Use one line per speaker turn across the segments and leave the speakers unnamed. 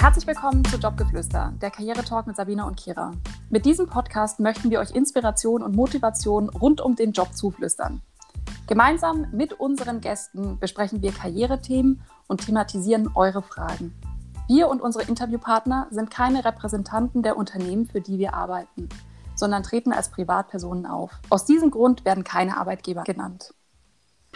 Herzlich willkommen zu Jobgeflüster, der Karrieretalk mit Sabine und Kira. Mit diesem Podcast möchten wir euch Inspiration und Motivation rund um den Job zuflüstern. Gemeinsam mit unseren Gästen besprechen wir Karrierethemen und thematisieren eure Fragen. Wir und unsere Interviewpartner sind keine Repräsentanten der Unternehmen, für die wir arbeiten, sondern treten als Privatpersonen auf. Aus diesem Grund werden keine Arbeitgeber genannt.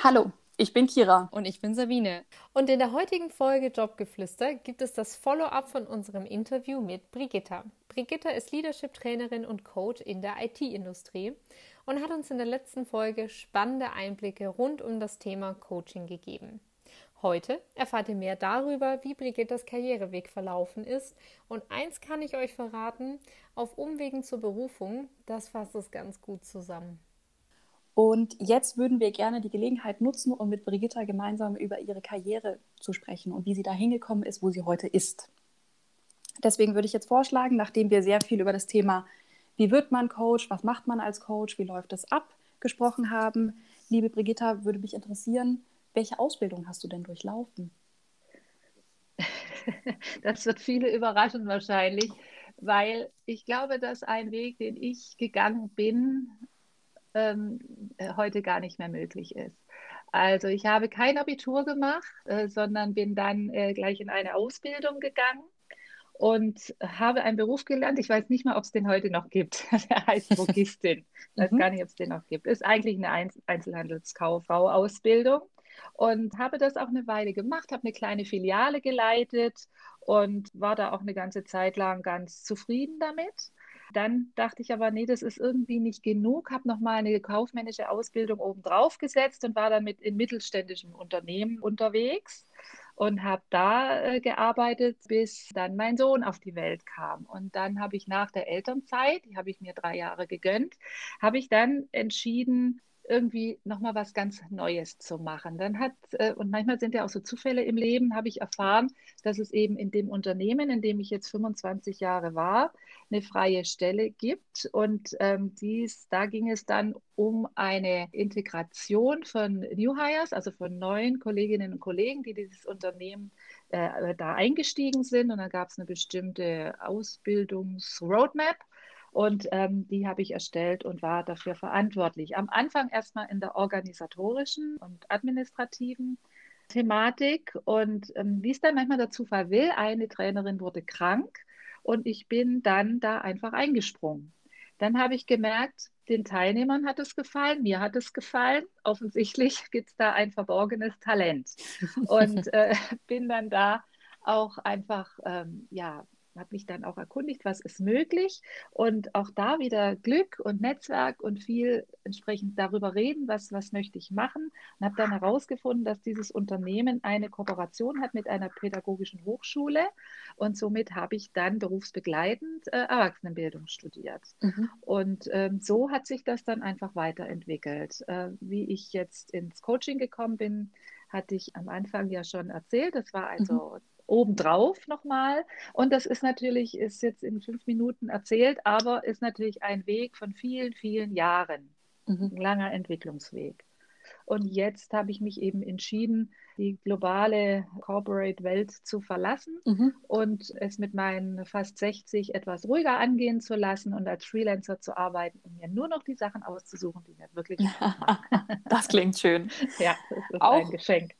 Hallo, ich bin Kira.
Und ich bin Sabine. Und in der heutigen Folge Jobgeflüster gibt es das Follow-up von unserem Interview mit Brigitta. Brigitta ist Leadership-Trainerin und Coach in der IT-Industrie und hat uns in der letzten Folge spannende Einblicke rund um das Thema Coaching gegeben. Heute erfahrt ihr mehr darüber, wie Brigittas Karriereweg verlaufen ist. Und eins kann ich euch verraten: auf Umwegen zur Berufung, das fasst es ganz gut zusammen.
Und jetzt würden wir gerne die Gelegenheit nutzen, um mit Brigitta gemeinsam über ihre Karriere zu sprechen und wie sie da hingekommen ist, wo sie heute ist. Deswegen würde ich jetzt vorschlagen, nachdem wir sehr viel über das Thema, wie wird man Coach, was macht man als Coach, wie läuft es ab, gesprochen haben, liebe Brigitta, würde mich interessieren, welche Ausbildung hast du denn durchlaufen?
Das wird viele überraschen wahrscheinlich, weil ich glaube, dass ein Weg, den ich gegangen bin, ähm, äh, heute gar nicht mehr möglich ist. Also ich habe kein Abitur gemacht, äh, sondern bin dann äh, gleich in eine Ausbildung gegangen und habe einen Beruf gelernt. Ich weiß nicht mal, ob es den heute noch gibt. Der heißt Drogistin. Ich weiß mhm. gar nicht, ob es den noch gibt. Ist eigentlich eine Einzelhandelskauffrau-Ausbildung und habe das auch eine Weile gemacht, habe eine kleine Filiale geleitet und war da auch eine ganze Zeit lang ganz zufrieden damit. Dann dachte ich aber, nee, das ist irgendwie nicht genug, habe nochmal eine kaufmännische Ausbildung obendrauf gesetzt und war dann mit in mittelständischen Unternehmen unterwegs und habe da äh, gearbeitet, bis dann mein Sohn auf die Welt kam. Und dann habe ich nach der Elternzeit, die habe ich mir drei Jahre gegönnt, habe ich dann entschieden, irgendwie nochmal was ganz Neues zu machen. Dann hat, äh, und manchmal sind ja auch so Zufälle im Leben, habe ich erfahren, dass es eben in dem Unternehmen, in dem ich jetzt 25 Jahre war, eine freie Stelle gibt. Und ähm, dies, da ging es dann um eine Integration von New Hires, also von neuen Kolleginnen und Kollegen, die dieses Unternehmen äh, da eingestiegen sind. Und dann gab es eine bestimmte Ausbildungsroadmap. Und ähm, die habe ich erstellt und war dafür verantwortlich. Am Anfang erstmal in der organisatorischen und administrativen Thematik. Und ähm, wie es dann manchmal der Zufall will, eine Trainerin wurde krank und ich bin dann da einfach eingesprungen. Dann habe ich gemerkt, den Teilnehmern hat es gefallen, mir hat es gefallen. Offensichtlich gibt es da ein verborgenes Talent. Und äh, bin dann da auch einfach ähm, ja, habe mich dann auch erkundigt, was ist möglich und auch da wieder Glück und Netzwerk und viel entsprechend darüber reden, was, was möchte ich machen und habe dann herausgefunden, dass dieses Unternehmen eine Kooperation hat mit einer pädagogischen Hochschule und somit habe ich dann berufsbegleitend äh, Erwachsenenbildung studiert. Mhm. Und ähm, so hat sich das dann einfach weiterentwickelt. Äh, wie ich jetzt ins Coaching gekommen bin, hatte ich am Anfang ja schon erzählt. Das war also mhm obendrauf nochmal. Und das ist natürlich, ist jetzt in fünf Minuten erzählt, aber ist natürlich ein Weg von vielen, vielen Jahren. Mhm. Ein langer Entwicklungsweg. Und jetzt habe ich mich eben entschieden, die globale Corporate-Welt zu verlassen mhm. und es mit meinen fast 60 etwas ruhiger angehen zu lassen und als Freelancer zu arbeiten und mir nur noch die Sachen auszusuchen, die mir wirklich Spaß
machen. das klingt schön.
ja, das ist Auch ein Geschenk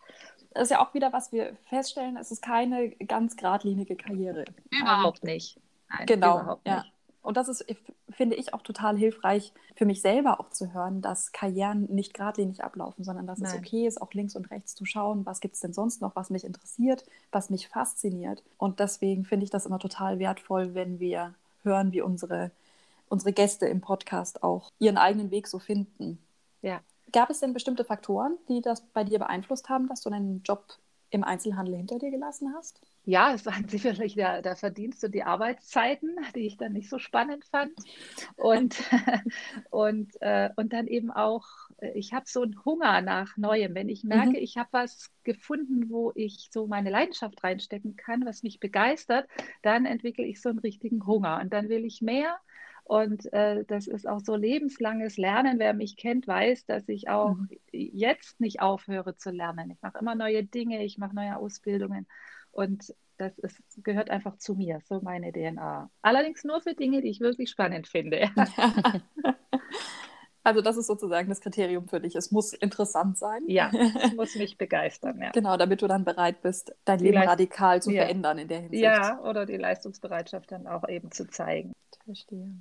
das ist ja auch wieder, was wir feststellen, es ist keine ganz geradlinige Karriere.
Überhaupt nicht.
Nein, genau. Überhaupt nicht. Ja. Und das ist, finde ich, auch total hilfreich für mich selber auch zu hören, dass Karrieren nicht geradlinig ablaufen, sondern dass Nein. es okay ist, auch links und rechts zu schauen, was gibt es denn sonst noch, was mich interessiert, was mich fasziniert. Und deswegen finde ich das immer total wertvoll, wenn wir hören, wie unsere, unsere Gäste im Podcast auch ihren eigenen Weg so finden.
Ja,
Gab es denn bestimmte Faktoren, die das bei dir beeinflusst haben, dass du deinen Job im Einzelhandel hinter dir gelassen hast?
Ja, es waren sicherlich der, der Verdienst und die Arbeitszeiten, die ich dann nicht so spannend fand. Und, und, äh, und dann eben auch, äh, ich habe so einen Hunger nach Neuem. Wenn ich merke, mhm. ich habe was gefunden, wo ich so meine Leidenschaft reinstecken kann, was mich begeistert, dann entwickle ich so einen richtigen Hunger. Und dann will ich mehr und äh, das ist auch so lebenslanges Lernen. Wer mich kennt, weiß, dass ich auch mhm. jetzt nicht aufhöre zu lernen. Ich mache immer neue Dinge, ich mache neue Ausbildungen. Und das ist, gehört einfach zu mir, so meine DNA. Allerdings nur für Dinge, die ich wirklich spannend finde.
Also das ist sozusagen das Kriterium für dich. Es muss interessant sein.
Ja, es muss mich begeistern. Ja.
Genau, damit du dann bereit bist, dein die Leben Leist radikal zu ja. verändern in der Hinsicht.
Ja, oder die Leistungsbereitschaft dann auch eben zu zeigen.
Verstehe.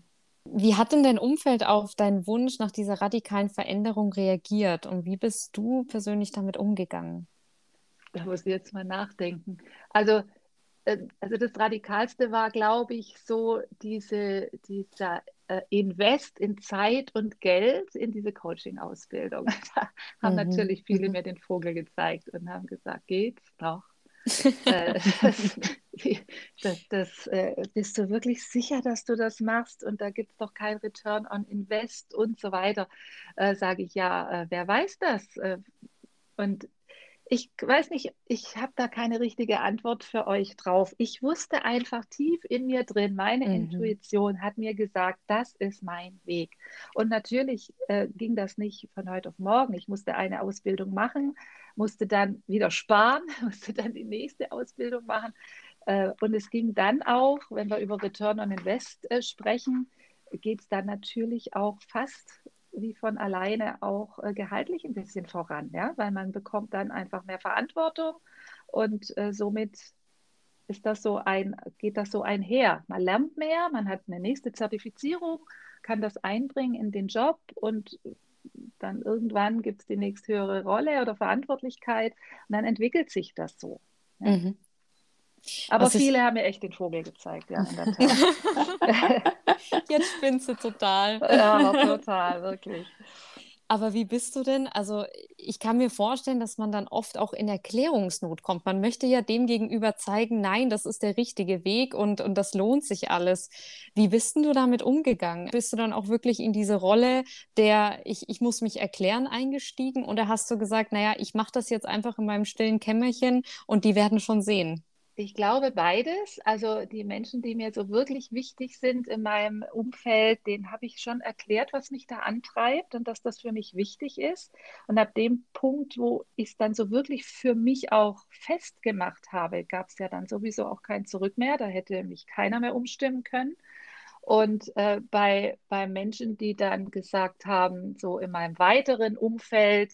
Wie hat denn dein Umfeld auf deinen Wunsch nach dieser radikalen Veränderung reagiert und wie bist du persönlich damit umgegangen?
Da muss ich jetzt mal nachdenken. Also äh, also das Radikalste war, glaube ich, so diese, dieser äh, Invest in Zeit und Geld in diese Coaching-Ausbildung. Da haben mhm. natürlich viele mhm. mir den Vogel gezeigt und haben gesagt, geht's noch? äh, das, das, äh, bist du wirklich sicher, dass du das machst und da gibt es doch kein Return on Invest und so weiter. Äh, Sage ich ja, äh, wer weiß das? und ich weiß nicht, ich habe da keine richtige Antwort für euch drauf. Ich wusste einfach tief in mir drin, meine mhm. Intuition hat mir gesagt, das ist mein Weg. Und natürlich äh, ging das nicht von heute auf morgen. Ich musste eine Ausbildung machen, musste dann wieder sparen, musste dann die nächste Ausbildung machen. Äh, und es ging dann auch, wenn wir über Return on Invest äh, sprechen, geht es dann natürlich auch fast wie von alleine auch äh, gehaltlich ein bisschen voran, ja, weil man bekommt dann einfach mehr Verantwortung und äh, somit ist das so ein, geht das so einher. Man lernt mehr, man hat eine nächste Zertifizierung, kann das einbringen in den Job und dann irgendwann gibt es die nächsthöhere Rolle oder Verantwortlichkeit und dann entwickelt sich das so. Ja. Mhm. Aber Was viele ich... haben mir echt den Vogel gezeigt, ja, in der
Tat. Jetzt spinnst du total.
Ja, total, wirklich.
Aber wie bist du denn? Also, ich kann mir vorstellen, dass man dann oft auch in Erklärungsnot kommt. Man möchte ja dem gegenüber zeigen, nein, das ist der richtige Weg und, und das lohnt sich alles. Wie bist denn du damit umgegangen? Bist du dann auch wirklich in diese Rolle der ich, ich muss mich erklären eingestiegen? Oder hast du gesagt, naja, ich mache das jetzt einfach in meinem stillen Kämmerchen und die werden schon sehen?
Ich glaube beides. Also die Menschen, die mir so wirklich wichtig sind in meinem Umfeld, denen habe ich schon erklärt, was mich da antreibt und dass das für mich wichtig ist. Und ab dem Punkt, wo ich es dann so wirklich für mich auch festgemacht habe, gab es ja dann sowieso auch kein Zurück mehr. Da hätte mich keiner mehr umstimmen können. Und äh, bei, bei Menschen, die dann gesagt haben, so in meinem weiteren Umfeld,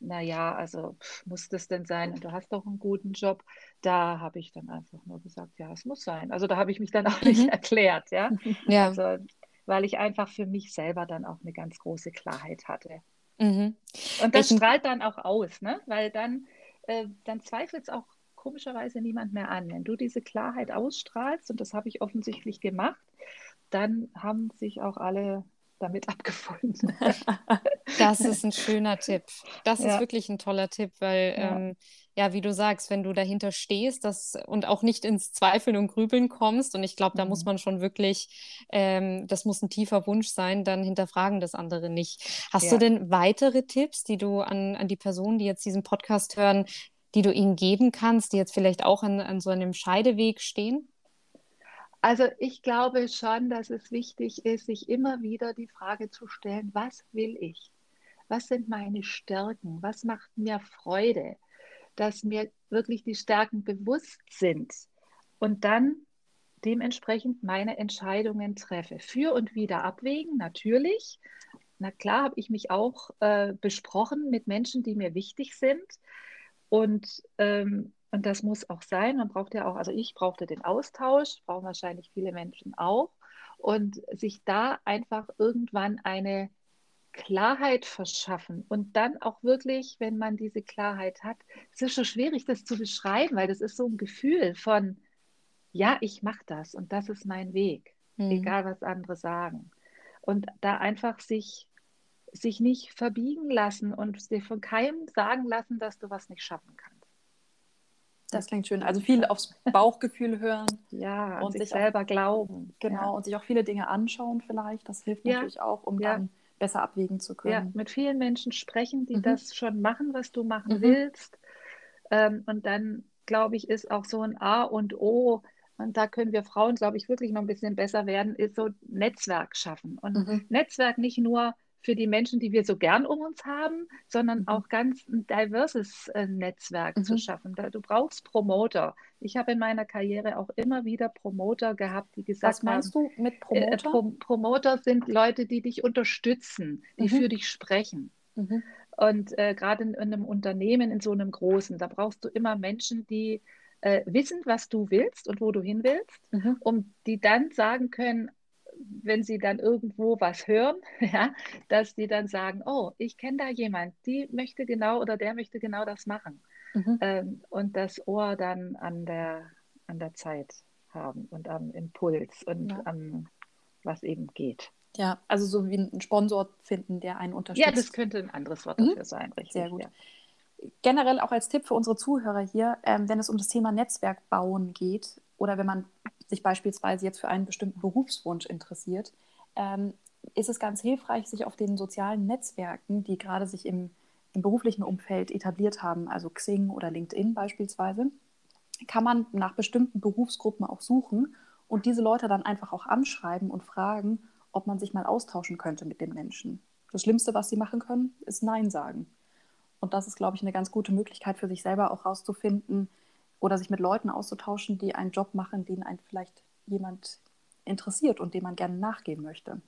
naja, also muss das denn sein? Und du hast doch einen guten Job. Da habe ich dann einfach nur gesagt, ja, es muss sein. Also da habe ich mich dann auch nicht mhm. erklärt, ja. ja. Also, weil ich einfach für mich selber dann auch eine ganz große Klarheit hatte. Mhm. Und das ich, strahlt dann auch aus, ne? Weil dann, äh, dann zweifelt es auch komischerweise niemand mehr an. Wenn du diese Klarheit ausstrahlst, und das habe ich offensichtlich gemacht, dann haben sich auch alle damit abgefunden.
das ist ein schöner Tipp. Das ja. ist wirklich ein toller Tipp, weil ja. Ähm, ja. wie du sagst, wenn du dahinter stehst das, und auch nicht ins Zweifeln und Grübeln kommst, und ich glaube, da mhm. muss man schon wirklich, ähm, das muss ein tiefer Wunsch sein, dann hinterfragen das andere nicht. Hast ja. du denn weitere Tipps, die du an, an die Personen, die jetzt diesen Podcast hören, die du ihnen geben kannst, die jetzt vielleicht auch an, an so einem Scheideweg stehen?
Also ich glaube schon, dass es wichtig ist, sich immer wieder die Frage zu stellen, was will ich? Was sind meine Stärken? Was macht mir Freude? Dass mir wirklich die Stärken bewusst sind und dann dementsprechend meine Entscheidungen treffe. Für und wieder abwägen, natürlich. Na klar habe ich mich auch äh, besprochen mit Menschen, die mir wichtig sind. Und ähm, und das muss auch sein. Man braucht ja auch, also ich brauchte den Austausch, brauchen wahrscheinlich viele Menschen auch. Und sich da einfach irgendwann eine Klarheit verschaffen und dann auch wirklich, wenn man diese Klarheit hat, es ist schon schwierig, das zu beschreiben, weil das ist so ein Gefühl von, ja, ich mache das und das ist mein Weg, mhm. egal was andere sagen. Und da einfach sich, sich nicht verbiegen lassen und dir von keinem sagen lassen, dass du was nicht schaffen kannst.
Das klingt schön. Also viel aufs Bauchgefühl hören.
ja, und sich, sich selber
auch,
glauben.
Genau, ja. und sich auch viele Dinge anschauen vielleicht. Das hilft ja. natürlich auch, um ja. dann besser abwägen zu können. Ja,
mit vielen Menschen sprechen, die mhm. das schon machen, was du machen mhm. willst. Ähm, und dann, glaube ich, ist auch so ein A und O, und da können wir Frauen, glaube ich, wirklich noch ein bisschen besser werden, ist so Netzwerk schaffen. Und mhm. Netzwerk nicht nur für die Menschen, die wir so gern um uns haben, sondern
Mhm.
auch ganz ein diverses äh, Netzwerk zu
Mhm.
schaffen. Da, du brauchst Promoter. Ich habe in meiner Karriere auch immer wieder Promoter gehabt, die gesagt
Was meinst
haben,
du mit
äh,
Promoter?
Pro Promoter sind Leute, die dich unterstützen, die
Mhm.
für dich sprechen.
Mhm.
Und äh, gerade in, in einem Unternehmen, in so einem großen, da brauchst du immer Menschen, die äh, wissen, was du willst und wo du hin willst,
Mhm.
um die dann sagen können, wenn sie dann irgendwo was hören, ja, dass die dann sagen, oh, ich kenne da jemand, die möchte genau oder der möchte genau das machen.
Mhm.
Ähm, und das Ohr dann an der, an der Zeit haben und am Impuls und
Ja.
am, was eben geht.
Ja, also so wie einen Sponsor finden, der einen unterstützt.
Ja, das könnte ein anderes Wort
Mhm.
dafür sein, richtig.
Sehr gut.
Ja.
generell auch als Tipp für unsere Zuhörer hier, ähm, wenn es um das Thema Netzwerk bauen geht oder wenn man sich beispielsweise jetzt für einen bestimmten Berufswunsch interessiert, ähm, ist es ganz hilfreich, sich auf den sozialen Netzwerken, die gerade sich im, im beruflichen Umfeld etabliert haben, also Xing oder LinkedIn beispielsweise, kann man nach bestimmten Berufsgruppen auch suchen und diese Leute dann einfach auch anschreiben und fragen, ob man sich mal austauschen könnte mit den Menschen. Das Schlimmste, was sie machen können, ist Nein sagen. Und das ist, glaube ich, eine ganz gute Möglichkeit für sich selber auch rauszufinden oder sich mit Leuten auszutauschen, die einen Job machen, den einen vielleicht jemand interessiert und dem man gerne nachgehen möchte.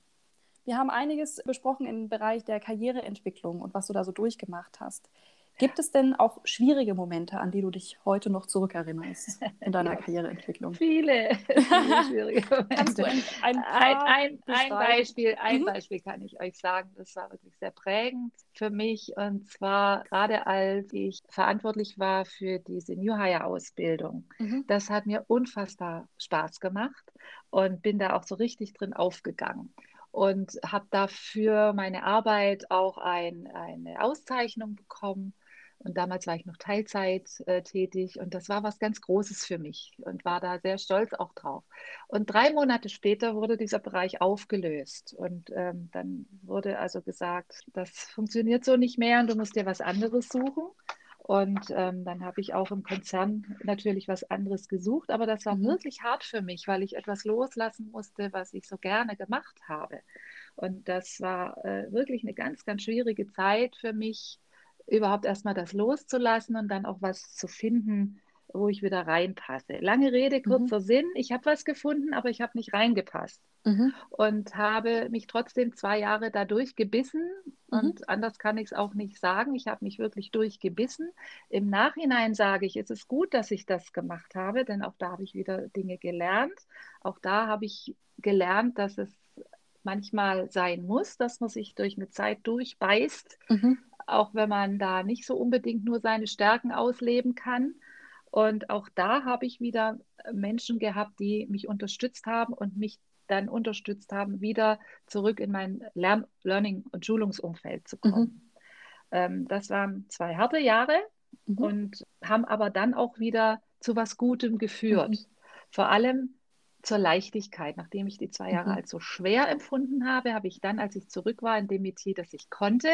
Wir haben einiges besprochen im Bereich der Karriereentwicklung und was du da so durchgemacht hast. Gibt es denn auch schwierige Momente, an die du dich heute noch zurückerinnerst in deiner
Ja.
Karriereentwicklung?
Viele, viele schwierige
Kannst du
Momente.
ein, ein,
Ein, ein, ein? Beispiel, ein
Mhm.
Beispiel kann ich euch sagen, das war wirklich sehr prägend für mich. Und zwar gerade als ich verantwortlich war für diese New Hire Ausbildung.
Mhm.
Das hat mir unfassbar Spaß gemacht und bin da auch so richtig drin aufgegangen. Und habe dafür meine Arbeit auch ein, eine Auszeichnung bekommen. Und damals war ich noch Teilzeit äh, tätig und das war was ganz Großes für mich und war da sehr stolz auch drauf. Und drei Monate später wurde dieser Bereich aufgelöst und ähm, dann wurde also gesagt, das funktioniert so nicht mehr und du musst dir was anderes suchen. Und ähm, dann habe ich auch im Konzern natürlich was anderes gesucht, aber das war
Mhm.
wirklich hart für mich, weil ich etwas loslassen musste, was ich so gerne gemacht habe. Und das war äh, wirklich eine ganz, ganz schwierige Zeit für mich, überhaupt erstmal das loszulassen und dann auch was zu finden, wo ich wieder reinpasse. Lange Rede,
Mhm.
kurzer Sinn. Ich habe was gefunden, aber ich habe nicht reingepasst
Mhm.
und habe mich trotzdem zwei Jahre dadurch gebissen.
Mhm.
Und anders kann ich es auch nicht sagen. Ich habe mich wirklich durchgebissen. Im Nachhinein sage ich, es ist gut, dass ich das gemacht habe, denn auch da habe ich wieder Dinge gelernt. Auch da habe ich gelernt, dass es manchmal sein muss, dass man sich durch eine Zeit durchbeißt,
Mhm.
Auch wenn man da nicht so unbedingt nur seine Stärken ausleben kann. Und auch da habe ich wieder Menschen gehabt, die mich unterstützt haben und mich dann unterstützt haben, wieder zurück in mein Lern Learning- und Schulungsumfeld zu kommen. Ähm, das waren zwei harte Jahre
Mhm.
und haben aber dann auch wieder zu was Gutem geführt.
Mhm.
Vor allem zur Leichtigkeit. Nachdem ich die zwei Jahre
Mhm.
als so schwer empfunden habe, habe ich dann, als ich zurück war in dem Metier, das ich konnte,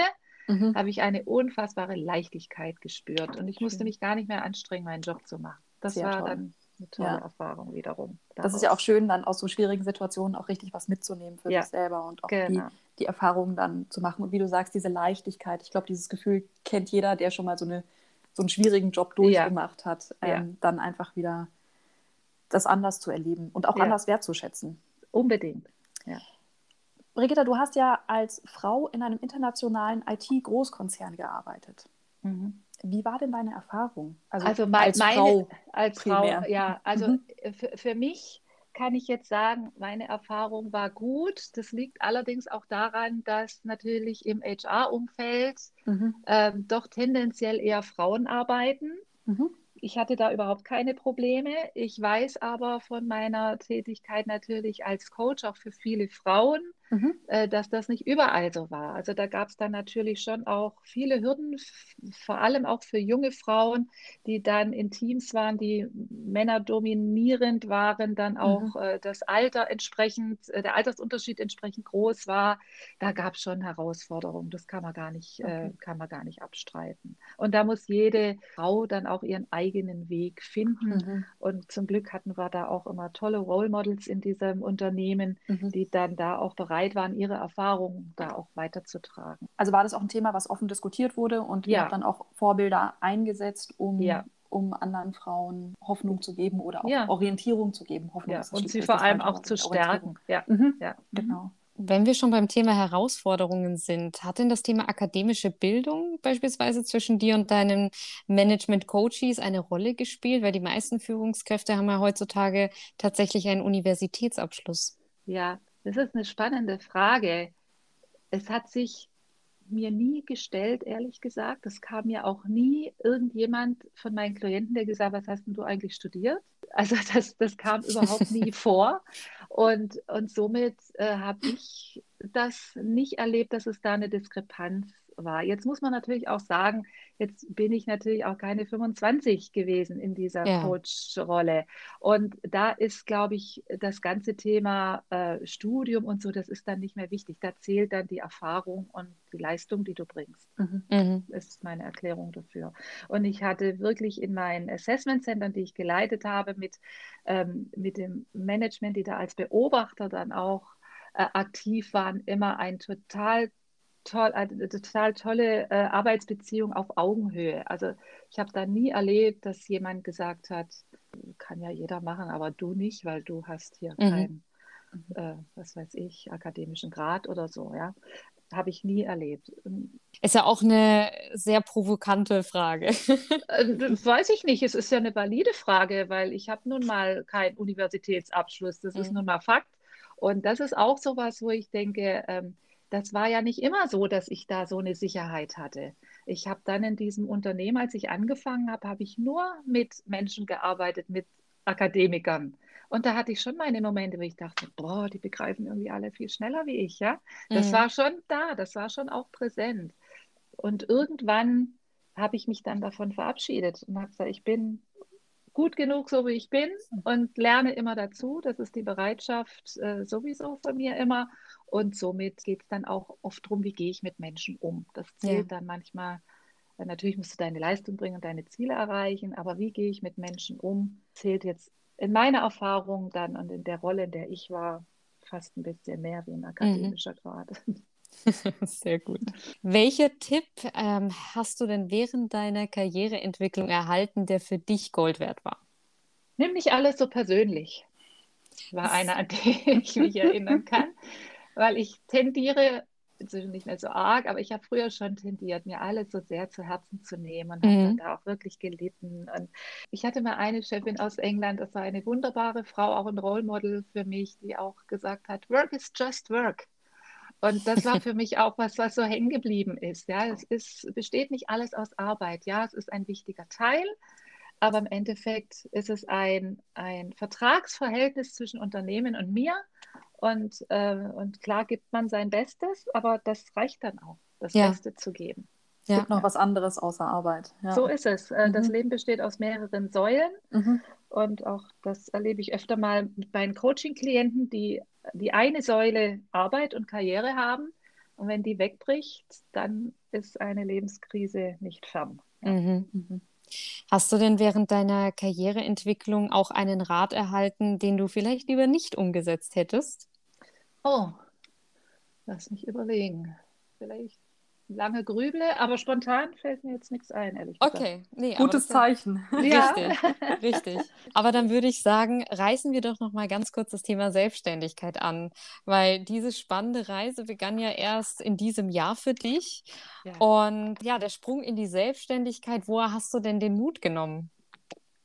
Mhm.
habe ich eine unfassbare Leichtigkeit gespürt. Und ich musste mich gar nicht mehr anstrengen, meinen Job zu machen. Das
Sehr
war
toll.
dann eine tolle
Ja.
Erfahrung wiederum.
Das ist ja auch
daraus.
schön, dann aus so schwierigen Situationen auch richtig was mitzunehmen für
Ja,
sich selber und auch
Genau.
die, die Erfahrungen dann zu machen. Und wie du sagst, diese Leichtigkeit, ich glaube, dieses Gefühl kennt jeder, der schon mal so, eine, so einen schwierigen Job durchgemacht hat,
Ja.
ähm, dann einfach wieder das anders zu erleben und auch
Ja.
anders wertzuschätzen.
Unbedingt.
Brigitta, du hast ja als Frau in einem internationalen IT-Großkonzern gearbeitet.
Mhm.
Wie war denn deine Erfahrung?
Also mei-
als
meine,
Frau.
als
primär.
Frau, ja, also
Mhm.
für, für mich kann ich jetzt sagen, meine Erfahrung war gut. Das liegt allerdings auch daran, dass natürlich im HR-Umfeld
Mhm.
ähm, doch tendenziell eher Frauen arbeiten.
Mhm.
Ich hatte da überhaupt keine Probleme. Ich weiß aber von meiner Tätigkeit natürlich als Coach auch für viele Frauen,
Mhm.
äh, dass das nicht überall so war. Also da gab es dann natürlich schon auch viele Hürden, vor allem auch für junge Frauen, die dann in Teams waren, die männerdominierend waren, dann auch äh, das Alter entsprechend, äh, der Altersunterschied entsprechend groß war. Da gab es schon Herausforderungen. Das kann man gar nicht,
Okay.
kann man gar nicht abstreiten. Und da muss jede Frau dann auch ihren eigenen Weg finden.
Mhm.
Und zum Glück hatten wir da auch immer tolle Role Models in diesem Unternehmen,
Mhm.
die dann da auch bereit bereit waren, ihre Erfahrungen da auch weiterzutragen.
Also war das auch ein Thema, was offen diskutiert wurde und ja. ihr habt dann auch Vorbilder eingesetzt, um, ja. um anderen Frauen Hoffnung zu geben oder auch ja. Orientierung zu geben.
Hoffnung und sie vor allem auch zu stärken.
Ja, mhm. ja. genau.
Wenn wir schon beim Thema Herausforderungen sind, hat denn das Thema akademische Bildung beispielsweise zwischen dir und deinen Management-Coaches eine Rolle gespielt? Weil die meisten Führungskräfte haben ja heutzutage tatsächlich einen Universitätsabschluss.
Ja, das ist eine spannende Frage. Es hat sich mir nie gestellt, ehrlich gesagt. Es kam mir auch nie irgendjemand von meinen Klienten, der gesagt hat, was hast denn du eigentlich studiert? Also das, das kam überhaupt nie vor. Und, und somit äh, habe ich das nicht erlebt, dass es da eine Diskrepanz war. Jetzt muss man natürlich auch sagen, jetzt bin ich natürlich auch keine 25 gewesen in dieser ja. Coach-Rolle. Und da ist, glaube ich, das ganze Thema äh, Studium und so, das ist dann nicht mehr wichtig. Da zählt dann die Erfahrung und die Leistung, die du bringst. Mhm. mhm. Das ist meine Erklärung dafür. Und ich hatte wirklich in meinen Assessment-Centern, die ich geleitet habe, mit, ähm, mit dem Management, die da als Beobachter dann auch äh, aktiv waren, immer ein total toll, eine total tolle äh, Arbeitsbeziehung auf Augenhöhe. Also ich habe da nie erlebt, dass jemand gesagt hat, kann ja jeder machen, aber du nicht, weil du hast hier mhm. keinen, äh, was weiß ich, akademischen Grad oder so, ja. Habe ich nie erlebt.
Ist ja auch eine sehr provokante Frage.
äh, weiß ich nicht. Es ist ja eine valide Frage, weil ich habe nun mal keinen Universitätsabschluss. Das mhm. ist nun mal Fakt. Und das ist auch so was, wo ich denke, ähm, das war ja nicht immer so, dass ich da so eine Sicherheit hatte. Ich habe dann in diesem Unternehmen, als ich angefangen habe, habe ich nur mit Menschen gearbeitet, mit Akademikern. Und da hatte ich schon meine Momente, wo ich dachte, boah, die begreifen irgendwie alle viel schneller wie ich, ja. Das mhm. war schon da, das war schon auch präsent. Und irgendwann habe ich mich dann davon verabschiedet und habe gesagt, ich bin gut genug, so wie ich bin und lerne immer dazu. Das ist die Bereitschaft äh, sowieso von mir immer. Und somit geht es dann auch oft darum, wie gehe ich mit Menschen um. Das zählt ja. dann manchmal, äh, natürlich musst du deine Leistung bringen und deine Ziele erreichen, aber wie gehe ich mit Menschen um, zählt jetzt in meiner Erfahrung dann und in der Rolle, in der ich war, fast ein bisschen mehr wie ein akademischer mhm. Grad.
Sehr gut. Welcher Tipp ähm, hast du denn während deiner Karriereentwicklung erhalten, der für dich Gold wert war?
Nimm nicht alles so persönlich. War einer, an den ich mich erinnern kann weil ich tendiere, inzwischen nicht mehr so arg, aber ich habe früher schon tendiert, mir alles so sehr zu Herzen zu nehmen und mhm. habe da auch wirklich gelitten. Und ich hatte mal eine Chefin aus England, das war eine wunderbare Frau, auch ein Role Model für mich, die auch gesagt hat, Work is just work. Und das war für mich auch was, was so hängen geblieben ist. Ja, es ist, besteht nicht alles aus Arbeit. Ja, es ist ein wichtiger Teil, aber im Endeffekt ist es ein, ein Vertragsverhältnis zwischen Unternehmen und mir. Und, äh, und klar gibt man sein Bestes, aber das reicht dann auch, das ja. Beste zu geben.
Es ja. gibt noch was anderes außer Arbeit.
Ja. So ist es. Äh, mhm. Das Leben besteht aus mehreren Säulen. Mhm. Und auch das erlebe ich öfter mal mit meinen Coaching-Klienten, die die eine Säule Arbeit und Karriere haben. Und wenn die wegbricht, dann ist eine Lebenskrise nicht fern. Ja. Mhm.
mhm. Hast du denn während deiner Karriereentwicklung auch einen Rat erhalten, den du vielleicht lieber nicht umgesetzt hättest?
Oh, lass mich überlegen. Vielleicht lange grüble, aber spontan fällt mir jetzt nichts ein, ehrlich
gesagt. Okay,
nee, gutes Zeichen.
Ja. Richtig, richtig. Aber dann würde ich sagen, reißen wir doch noch mal ganz kurz das Thema Selbstständigkeit an, weil diese spannende Reise begann ja erst in diesem Jahr für dich. Ja. Und ja, der Sprung in die Selbstständigkeit, woher hast du denn den Mut genommen?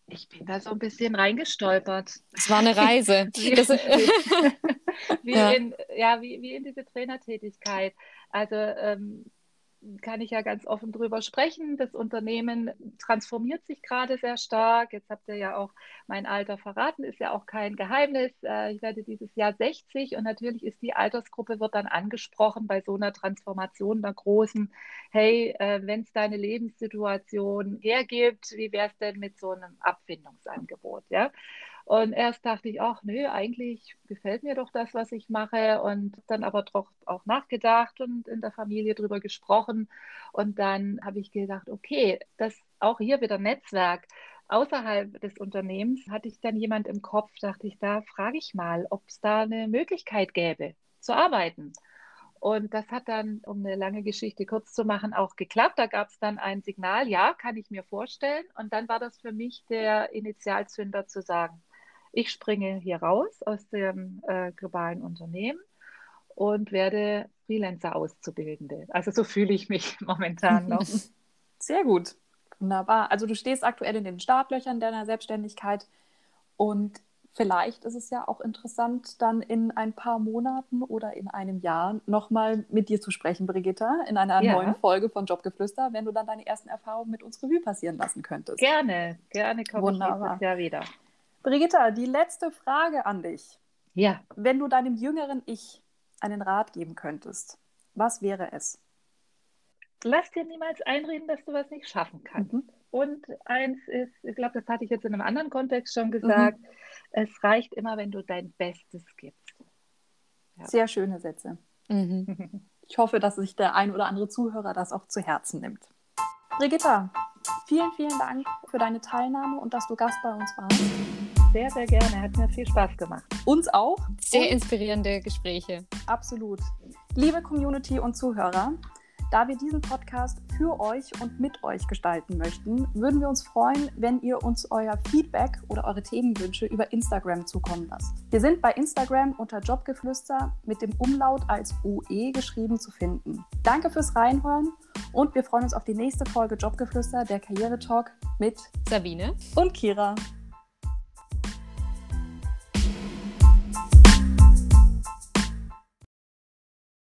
Ich bin da so ein bisschen reingestolpert.
Es war eine Reise. das,
wie, ja. In, ja, wie, wie in diese Trainertätigkeit. Also ähm, kann ich ja ganz offen drüber sprechen. Das Unternehmen transformiert sich gerade sehr stark. Jetzt habt ihr ja auch mein Alter verraten, ist ja auch kein Geheimnis. Äh, ich werde dieses Jahr 60 und natürlich ist die Altersgruppe, wird dann angesprochen bei so einer Transformation der großen, hey, äh, wenn es deine Lebenssituation hergibt, wie wäre es denn mit so einem Abfindungsangebot? Ja? Und erst dachte ich, ach nö, eigentlich gefällt mir doch das, was ich mache. Und dann aber doch auch nachgedacht und in der Familie drüber gesprochen. Und dann habe ich gedacht, okay, das auch hier wieder Netzwerk. Außerhalb des Unternehmens hatte ich dann jemand im Kopf, dachte ich, da frage ich mal, ob es da eine Möglichkeit gäbe. zu arbeiten. Und das hat dann, um eine lange Geschichte kurz zu machen, auch geklappt. Da gab es dann ein Signal, ja, kann ich mir vorstellen. Und dann war das für mich der Initialzünder zu sagen, ich springe hier raus aus dem äh, globalen Unternehmen und werde Freelancer-Auszubildende. Also so fühle ich mich momentan noch.
Sehr gut. Wunderbar. Also du stehst aktuell in den Startlöchern deiner Selbstständigkeit und vielleicht ist es ja auch interessant, dann in ein paar Monaten oder in einem Jahr nochmal mit dir zu sprechen, Brigitta, in einer ja. neuen Folge von Jobgeflüster, wenn du dann deine ersten Erfahrungen mit uns Revue passieren lassen könntest.
Gerne, gerne komme Wunderbar. ich nächstes Jahr wieder.
Brigitta, die letzte Frage an dich.
Ja.
Wenn du deinem jüngeren Ich einen Rat geben könntest, was wäre es?
Lass dir niemals einreden, dass du was nicht schaffen kannst. Mhm. Und eins ist, ich glaube, das hatte ich jetzt in einem anderen Kontext schon gesagt, mhm. es reicht immer, wenn du dein Bestes gibst.
Ja. Sehr schöne Sätze. Mhm. Ich hoffe, dass sich der ein oder andere Zuhörer das auch zu Herzen nimmt. Brigitta, vielen, vielen Dank für deine Teilnahme und dass du Gast bei uns warst.
Sehr, sehr gerne. Hat mir viel Spaß gemacht.
Uns auch.
Sehr inspirierende Gespräche.
Absolut. Liebe Community und Zuhörer, da wir diesen Podcast für euch und mit euch gestalten möchten, würden wir uns freuen, wenn ihr uns euer Feedback oder eure Themenwünsche über Instagram zukommen lasst. Wir sind bei Instagram unter Jobgeflüster mit dem Umlaut als UE geschrieben zu finden. Danke fürs Reinhören und wir freuen uns auf die nächste Folge Jobgeflüster, der Karrieretalk mit
Sabine
und Kira.